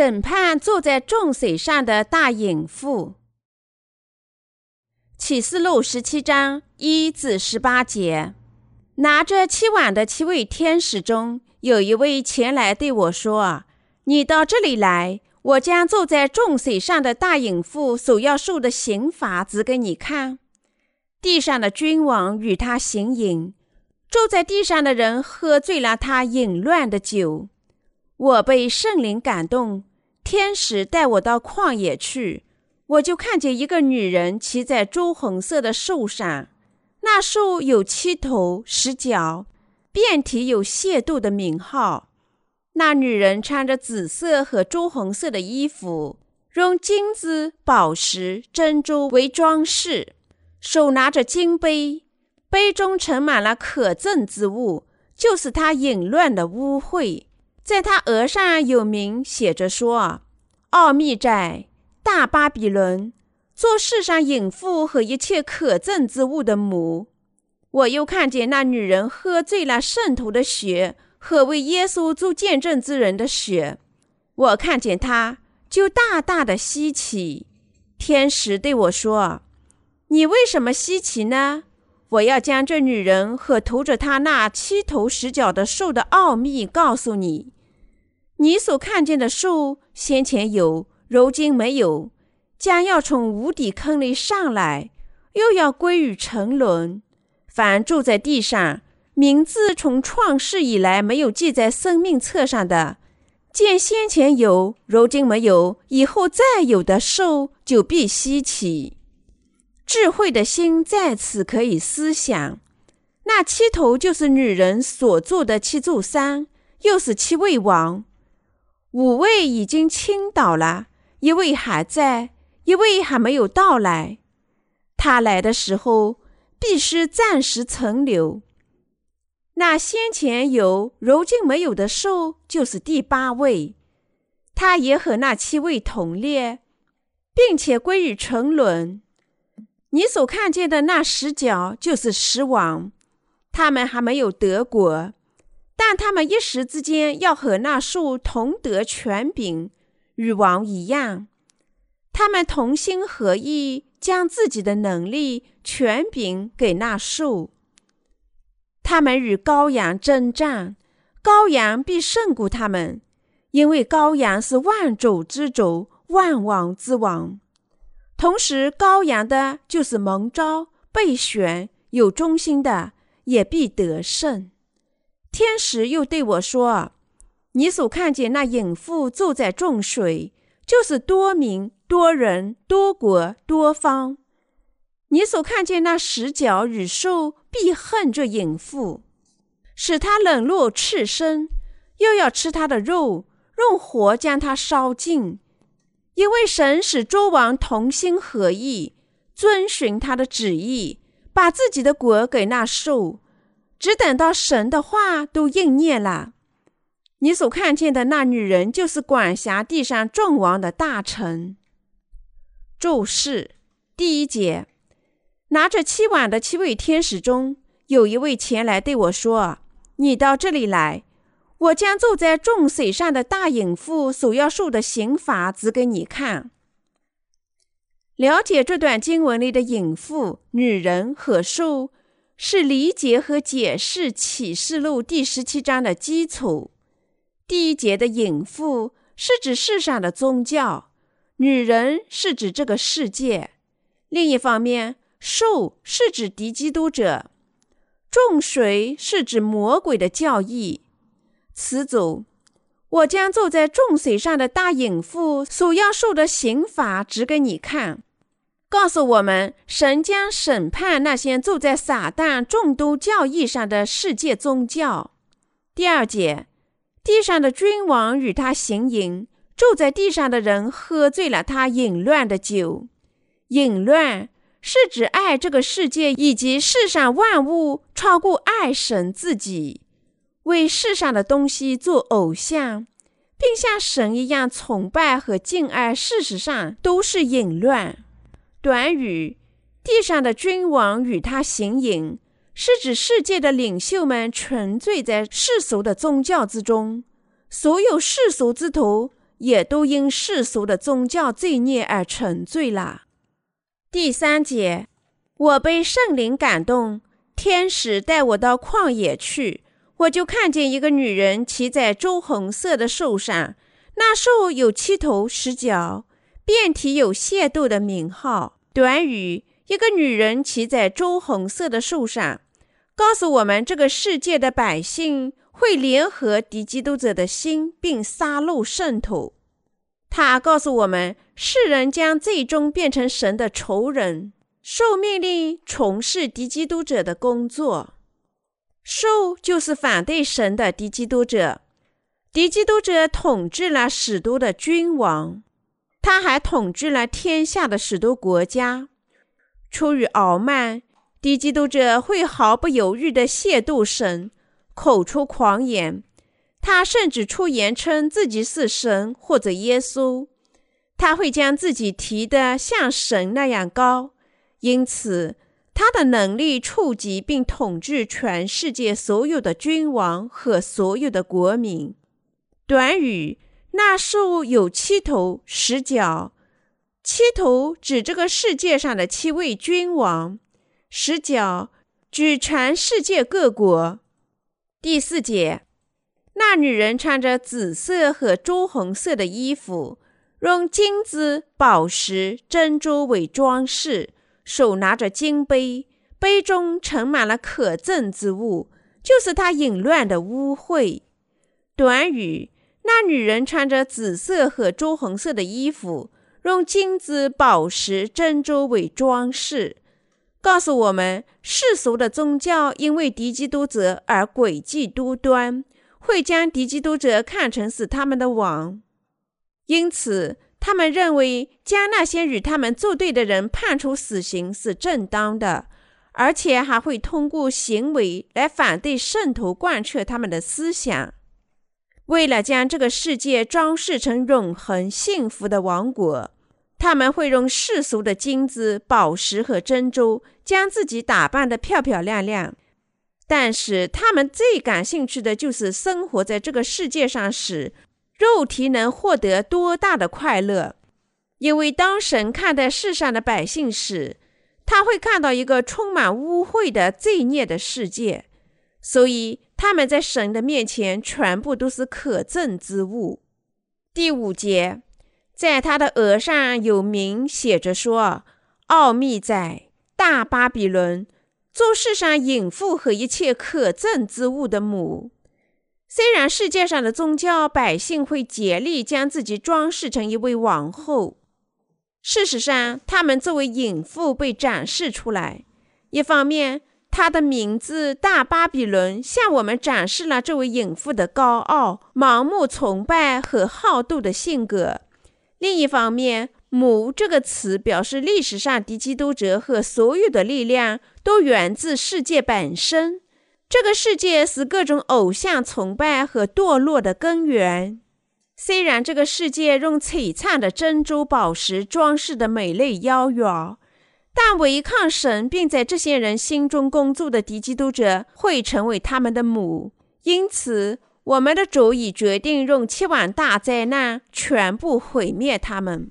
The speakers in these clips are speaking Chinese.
审判坐在众水上的大隐妇。启示录十七章一至十八节，拿着七碗的七位天使中有一位前来对我说：“你到这里来，我将坐在众水上的大隐妇所要受的刑罚指给你看。地上的君王与他行淫，坐在地上的人喝醉了他淫乱的酒。”我被圣灵感动，天使带我到旷野去，我就看见一个女人骑在朱红色的树上，那树有七头十角，遍体有亵渎的名号。那女人穿着紫色和朱红色的衣服，用金子、宝石、珍珠为装饰，手拿着金杯，杯中盛满了可憎之物，就是她淫乱的污秽。在他额上有名写着说：“奥秘在大巴比伦，做世上淫妇和一切可憎之物的母。”我又看见那女人喝醉了圣徒的血和为耶稣做见证之人的血。我看见他，就大大的稀奇。天使对我说：“你为什么稀奇呢？我要将这女人和涂着她那七头十角的兽的奥秘告诉你。”你所看见的兽，先前有，如今没有，将要从无底坑里上来，又要归于沉沦。凡住在地上，名字从创世以来没有记在生命册上的，见先前有，如今没有，以后再有的兽，就必稀奇。智慧的心在此可以思想，那七头就是女人所住的七座山，又是七位王。五位已经倾倒了，一位还在，一位还没有到来。他来的时候，必须暂时存留。那先前有，如今没有的兽，就是第八位。他也和那七位同列，并且归于沉沦。你所看见的那十角，就是十王，他们还没有得国。但他们一时之间要和那树同得权柄，与王一样。他们同心合意，将自己的能力、权柄给那树。他们与羔羊征战，羔羊必胜过他们，因为羔羊是万主之主、万王之王。同时，羔羊的就是蒙召、被选、有忠心的，也必得胜。天使又对我说：“你所看见那隐妇坐在众水，就是多民、多人、多国、多方。你所看见那十角与兽，必恨这隐妇，使他冷落赤身，又要吃他的肉，用火将他烧尽。因为神使诸王同心合意，遵循他的旨意，把自己的国给那兽。”只等到神的话都应验了，你所看见的那女人，就是管辖地上众王的大臣。注释：第一节，拿着七碗的七位天使中，有一位前来对我说：“你到这里来，我将坐在众水上的大隐妇所要受的刑罚指给你看。”了解这段经文里的隐妇、女人和兽。是理解和解释启示录第十七章的基础。第一节的隐妇是指世上的宗教，女人是指这个世界。另一方面，兽是指敌基督者，众水是指魔鬼的教义。词组：我将坐在众水上的大隐妇所要受的刑罚指给你看。告诉我们，神将审判那些住在撒旦众多教义上的世界宗教。第二节，地上的君王与他行淫，住在地上的人喝醉了他淫乱的酒。淫乱是指爱这个世界以及世上万物超过爱神自己，为世上的东西做偶像，并像神一样崇拜和敬爱，事实上都是淫乱。短语“地上的君王与他行淫”是指世界的领袖们沉醉在世俗的宗教之中，所有世俗之徒也都因世俗的宗教罪孽而沉醉了。第三节，我被圣灵感动，天使带我到旷野去，我就看见一个女人骑在朱红色的兽上，那兽有七头十角，遍体有亵渎的名号。短语：一个女人骑在朱红色的兽上，告诉我们这个世界的百姓。会联合敌基督者的心，并杀戮圣徒。他告诉我们，世人将最终变成神的仇人，受命令从事敌基督者的工作。兽就是反对神的敌基督者。敌基督者统治了使徒的君王，他还统治了天下的使徒国家。出于傲慢，敌基督者会毫不犹豫地亵渎神。口出狂言，他甚至出言称自己是神或者耶稣。他会将自己提得像神那样高，因此他的能力触及并统治全世界所有的君王和所有的国民。短语：那兽有七头十角，七头指这个世界上的七位君王，十角指全世界各国。第四节，那女人穿着紫色和朱红色的衣服，用金子、宝石、珍珠为装饰，手拿着金杯，杯中盛满了可憎之物，就是他淫乱的污秽。短语：那女人穿着紫色和朱红色的衣服，用金子、宝石、珍珠为装饰。告诉我们，世俗的宗教因为敌基督者而诡计多端，会将敌基督者看成是他们的王，因此他们认为将那些与他们作对的人判处死刑是正当的，而且还会通过行为来反对圣徒贯彻他们的思想。为了将这个世界装饰成永恒幸福的王国。他们会用世俗的金子、宝石和珍珠将自己打扮得漂漂亮亮，但是他们最感兴趣的就是生活在这个世界上时，肉体能获得多大的快乐。因为当神看待世上的百姓时，他会看到一个充满污秽的罪孽的世界，所以他们在神的面前全部都是可憎之物。第五节。在他的额上有名写着说：“奥秘在大巴比伦，做世上隐妇和一切可憎之物的母。”虽然世界上的宗教百姓会竭力将自己装饰成一位王后，事实上，他们作为隐妇被展示出来。一方面，他的名字大巴比伦向我们展示了这位隐妇的高傲、盲目崇拜和好斗的性格。另一方面，“母”这个词表示历史上敌基督者和所有的力量都源自世界本身。这个世界是各种偶像崇拜和堕落的根源。虽然这个世界用璀璨的珍珠宝石装饰的美丽妖娆，但违抗神并在这些人心中工作的敌基督者会成为他们的母。因此。我们的主已决定用七万大灾难全部毁灭他们。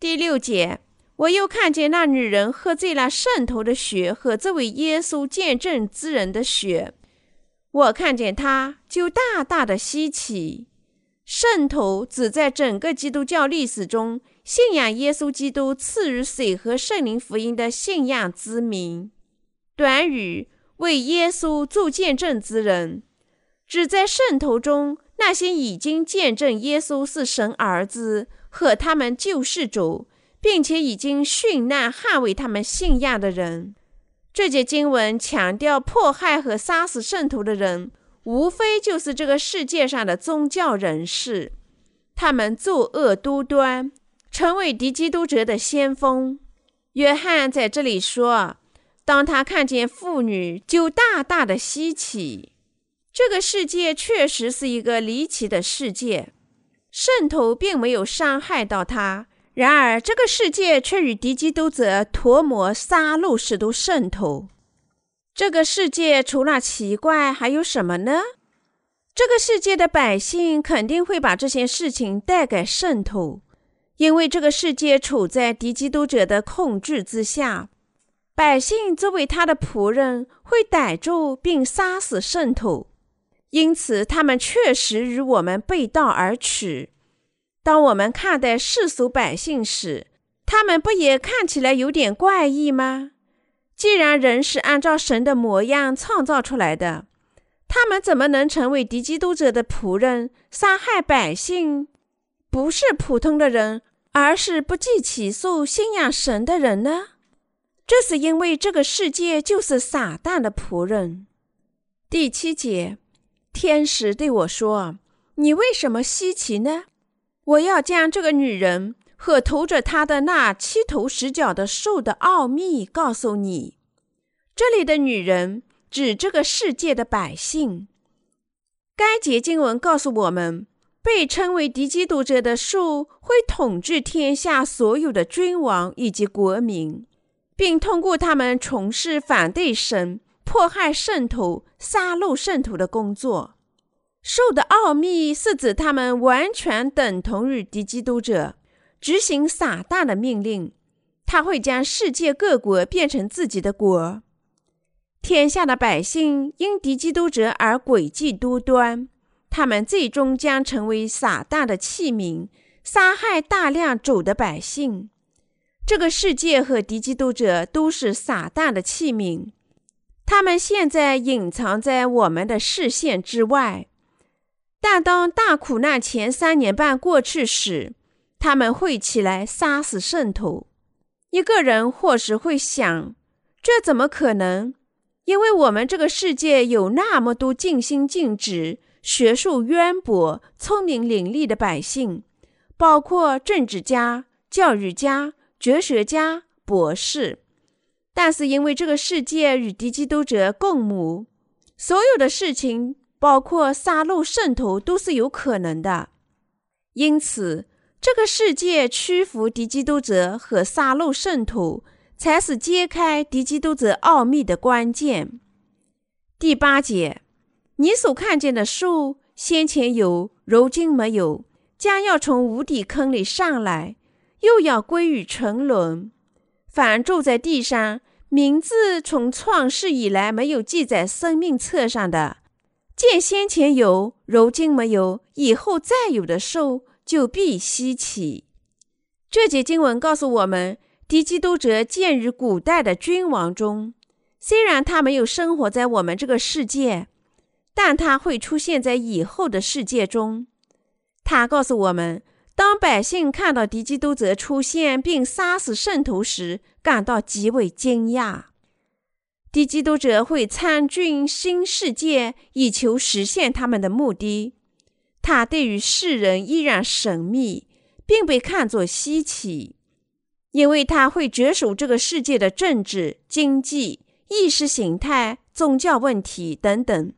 第六节，我又看见那女人喝醉了圣徒的血和这位耶稣见证之人的血。我看见他，就大大的稀奇。圣徒只在整个基督教历史中信仰耶稣基督赐予水和圣灵福音的信仰之名。短语为耶稣做见证之人。指在圣徒中那些已经见证耶稣是神儿子和他们救世主，并且已经殉难捍卫他们信仰的人。这节经文强调，迫害和杀死圣徒的人，无非就是这个世界上的宗教人士。他们作恶多端，成为敌基督者的先锋。约翰在这里说：“当他看见妇女，就大大的稀奇。”这个世界确实是一个离奇的世界，圣徒并没有伤害到他。然而，这个世界却与敌基督者陀摩杀戮使徒渗透。这个世界除了奇怪，还有什么呢？这个世界的百姓肯定会把这些事情带给渗透，因为这个世界处在敌基督者的控制之下。百姓作为他的仆人，会逮住并杀死渗透，因此他们确实与我们背道而驰。当我们看待世俗百姓时，他们不也看起来有点怪异吗？既然人是按照神的模样创造出来的，他们怎么能成为敌基督者的仆人，杀害百姓？不是普通的人，而是不计其数信仰神的人呢？这是因为这个世界就是撒旦的仆人。第七节，天使对我说：“你为什么稀奇呢？”我要将这个女人和驮着她的那七头十脚的兽的奥秘告诉你。这里的女人指这个世界的百姓。该节经文告诉我们，被称为敌基督者的兽会统治天下所有的君王以及国民，并通过他们从事反对神、迫害圣徒、杀戮圣徒的工作。兽的奥秘是指他们完全等同于敌基督者，执行撒旦的命令。他会将世界各国变成自己的国。天下的百姓因敌基督者而诡计多端，他们最终将成为撒旦的器皿，杀害大量主的百姓。这个世界和敌基督者都是撒旦的器皿，他们现在隐藏在我们的视线之外。但当大苦难前三年半过去时，他们会起来杀死圣徒。一个人或许会想：这怎么可能？因为我们这个世界有那么多尽心尽职、学术渊博、聪明伶俐的百姓，包括政治家、教育家、哲学家、博士。但是因为这个世界与敌基督者共谋，所有的事情。包括杀戮圣徒都是有可能的，因此这个世界屈服敌基督者和杀戮圣徒，才是揭开敌基督者奥秘的关键。第八节，你所看见的树，先前有，如今没有，将要从无底坑里上来，又要归于沉沦。凡住在地上，名字从创世以来没有记在生命册上的。见先前有，如今没有，以后再有的受，就必稀奇。这节经文告诉我们，敌基督者见于古代的君王中，虽然他没有生活在我们这个世界，但他会出现在以后的世界中。他告诉我们，当百姓看到敌基督者出现并杀死圣徒时，感到极为惊讶。低基督者会参军新世界，以求实现他们的目的。他对于世人依然神秘，并被看作稀奇，因为他会着手这个世界的政治、经济、意识形态、宗教问题等等，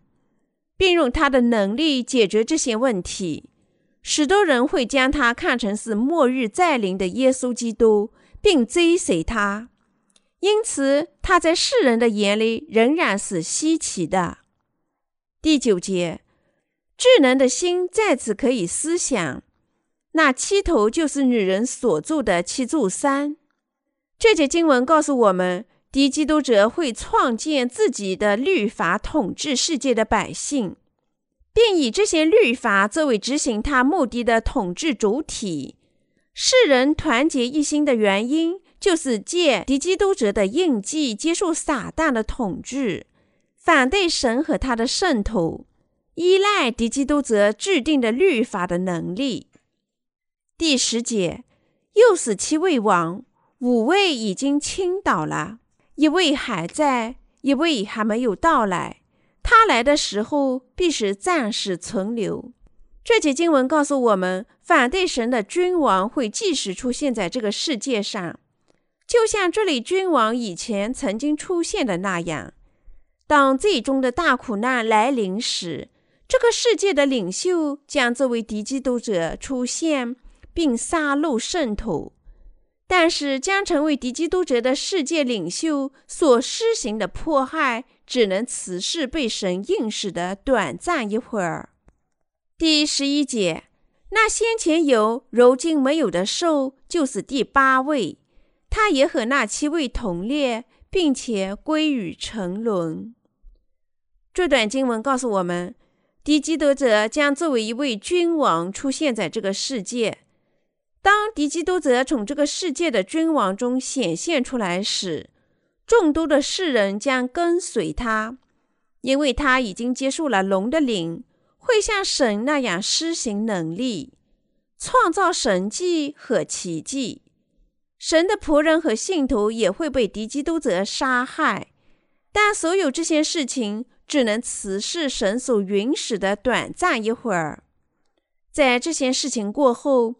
并用他的能力解决这些问题。许多人会将他看成是末日再临的耶稣基督，并追随他。因此，他在世人的眼里仍然是稀奇的。第九节，智能的心在此可以思想，那七头就是女人所住的七柱山。这节经文告诉我们，敌基督者会创建自己的律法，统治世界的百姓，并以这些律法作为执行他目的的统治主体。世人团结一心的原因。就是借敌基督者的印记接受撒旦的统治，反对神和他的圣徒，依赖敌基督者制定的律法的能力。第十节，又使七位王，五位已经倾倒了，一位还在，一位还没有到来。他来的时候，必是暂时存留。这节经文告诉我们，反对神的君王会继续出现在这个世界上。就像这里君王以前曾经出现的那样，当最终的大苦难来临时，这个世界的领袖将作为敌基督者出现，并杀戮圣徒。但是，将成为敌基督者的世界领袖所施行的迫害，只能此事被神应许的短暂一会儿。第十一节，那先前有、如今没有的兽，就是第八位，他也和那七位同列，并且归于沉沦。这段经文告诉我们，敌基督者将作为一位君王出现在这个世界。当敌基督者从这个世界的君王中显现出来时，众多的世人将跟随他，因为他已经接受了龙的灵。会像神那样施行能力，创造神迹和奇迹。神的仆人和信徒也会被敌基督者杀害，但所有这些事情只能此事神所允许的短暂一会儿。在这些事情过后，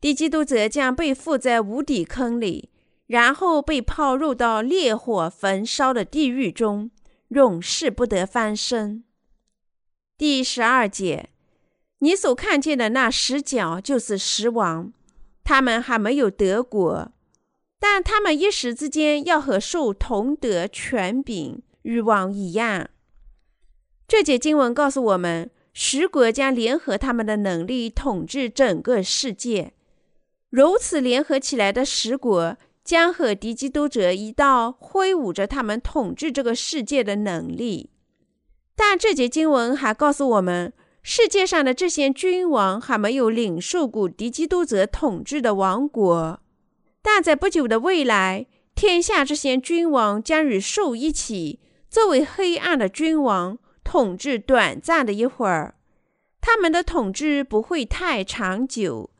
敌基督者将被附在无底坑里，然后被抛入到烈火焚烧的地狱中，永世不得翻身。第十二节，你所看见的那十角就是十王，他们还没有得国，但他们一时之间要和兽同得权柄、欲望一样。这节经文告诉我们，十国将联合他们的能力统治整个世界。如此联合起来的十国，将和敌基督者一道挥舞着他们统治这个世界的能力。但这节经文还告诉我们，世界上的这些君王还没有领受过敌基督者统治的王国。但在不久的未来，天下这些君王将与兽一起，作为黑暗的君王，统治短暂的一会儿。他们的统治不会太长久，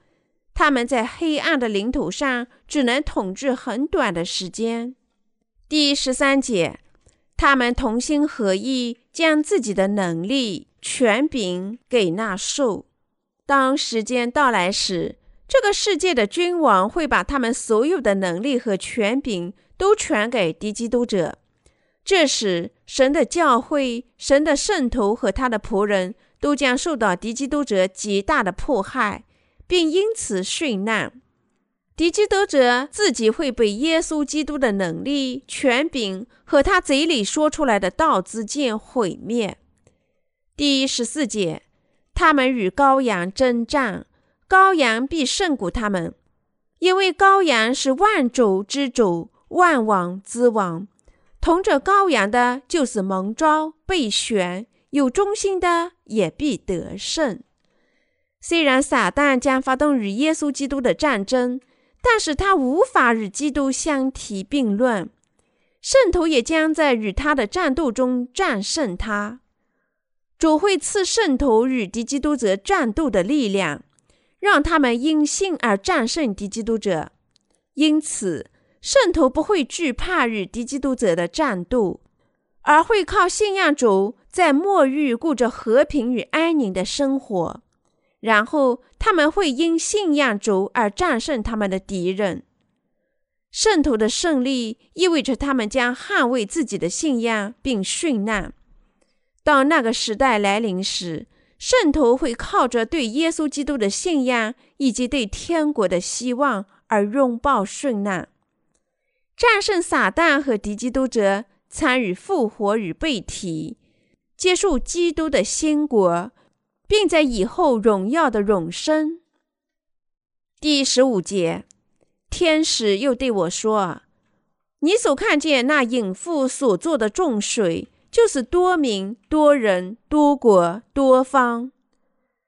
他们在黑暗的领土上只能统治很短的时间。第十三节。他们同心合意，将自己的能力、权柄给那兽。当时间到来时，这个世界的君王会把他们所有的能力和权柄都传给敌基督者。这时，神的教会、神的圣徒和他的仆人都将受到敌基督者极大的迫害，并因此殉难。敌基督者自己会被耶稣基督的能力、权柄和他嘴里说出来的道之剑毁灭。第十四节，他们与羔羊征战，羔羊必胜过他们，因为羔羊是万主之主、万王之王。同着羔羊的，就是蒙召、被选、有忠心的，也必得胜。虽然撒旦将发动与耶稣基督的战争。但是他无法与基督相提并论，圣徒也将在与他的战斗中战胜他。主会赐圣徒与敌基督者战斗的力量，让他们因信而战胜敌基督者。因此，圣徒不会惧怕与敌基督者的战斗，而会靠信仰主，在末日过着和平与安宁的生活。然后他们会因信仰主而战胜他们的敌人。圣徒的胜利意味着他们将捍卫自己的信仰并殉难。当那个时代来临时，圣徒会靠着对耶稣基督的信仰以及对天国的希望而拥抱殉难，战胜撒旦和敌基督者，参与复活与被提，接受基督的新国。并在以后荣耀的永生。第十五节，天使又对我说：“你所看见那隐妇所做的重水，就是多民、多人、多国、多方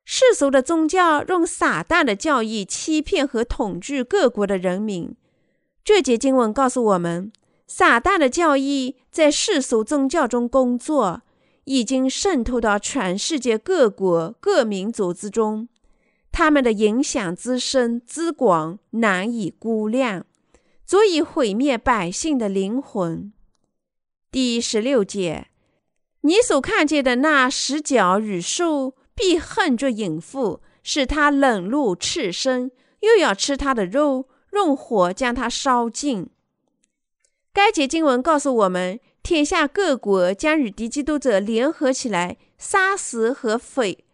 世俗的宗教，用撒旦的教义欺骗和统治各国的人民。这节经文告诉我们，撒旦的教义在世俗宗教中工作。”已经渗透到全世界各国各民族之中，他们的影响之深之广难以估量，足以毁灭百姓的灵魂。第十六节，你所看见的那十角与兽必恨着淫妇，使他冷露赤身，又要吃他的肉，用火将他烧尽。该节经文告诉我们。天下各国将与敌基督者联合起来，杀死和毁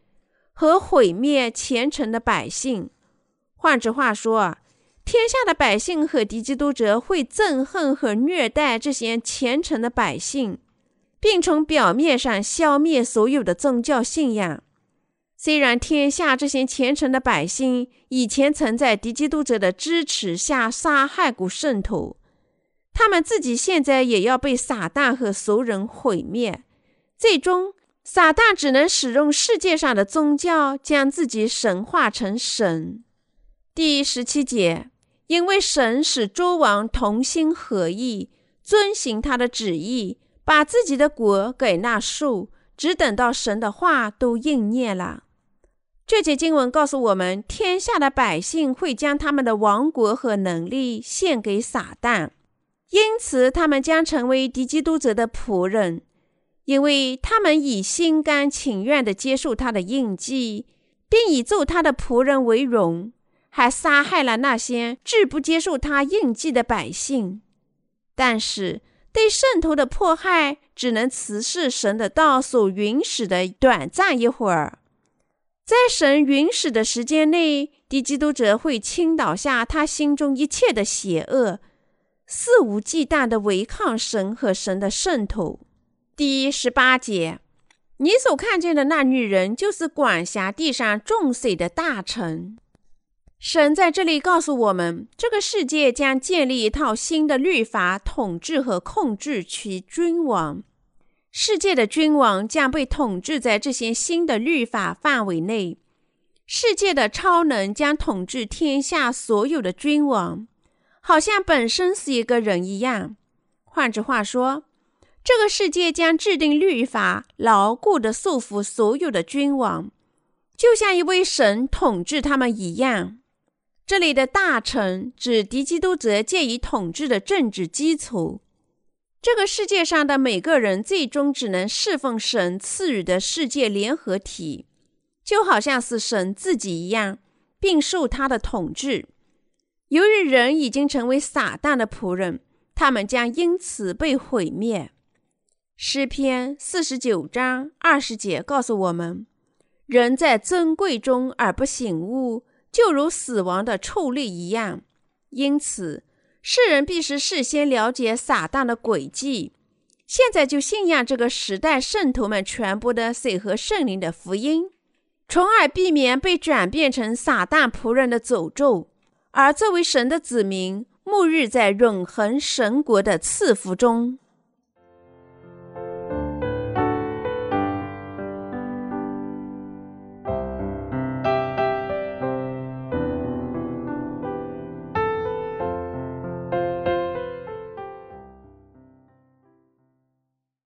和毁灭虔诚的百姓。换句话说，天下的百姓和敌基督者会憎恨和虐待这些虔诚的百姓，并从表面上消灭所有的宗教信仰。虽然天下这些虔诚的百姓以前曾在敌基督者的支持下杀害过圣徒，他们自己现在也要被撒旦和俗人毁灭。最终，撒旦只能使用世界上的宗教将自己神化成神。第十七节，因为神使诸王同心合意，遵行他的旨意，把自己的国给那树，只等到神的话都应验了。这节经文告诉我们，天下的百姓会将他们的王国和能力献给撒旦，因此他们将成为敌基督者的仆人，因为他们以心甘情愿地接受他的印记，并以做他的仆人为荣，还杀害了那些拒不接受他印记的百姓。但是，对圣徒的迫害只能慈视神的道所允许的短暂一会儿。在神允许的时间内，敌基督者会倾倒下他心中一切的邪恶，肆无忌惮地违抗神和神的圣徒。第十八节，你所看见的那女人，就是管辖地上众水的大臣。神在这里告诉我们，这个世界将建立一套新的律法，统治和控制其君王。世界的君王将被统治在这些新的律法范围内。世界的超能将统治天下所有的君王，好像本身是一个人一样。换句话说，这个世界将制定律法，牢固地束缚所有的君王，就像一位神统治他们一样。这里的大臣指敌基督者借以统治的政治基础。这个世界上的每个人最终只能侍奉神赐予的世界联合体，就好像是神自己一样，并受他的统治。由于人已经成为撒旦的仆人，他们将因此被毁灭。诗篇四十九章二十节告诉我们：人在尊贵中而不醒悟，就如死亡的畜力一样。因此。世人必须事先了解撒旦的诡计，现在就信仰这个时代圣徒们传播的水和圣灵的福音，从而避免被转变成撒旦仆人的诅咒。而作为神的子民，沐浴在永恒神国的赐福中。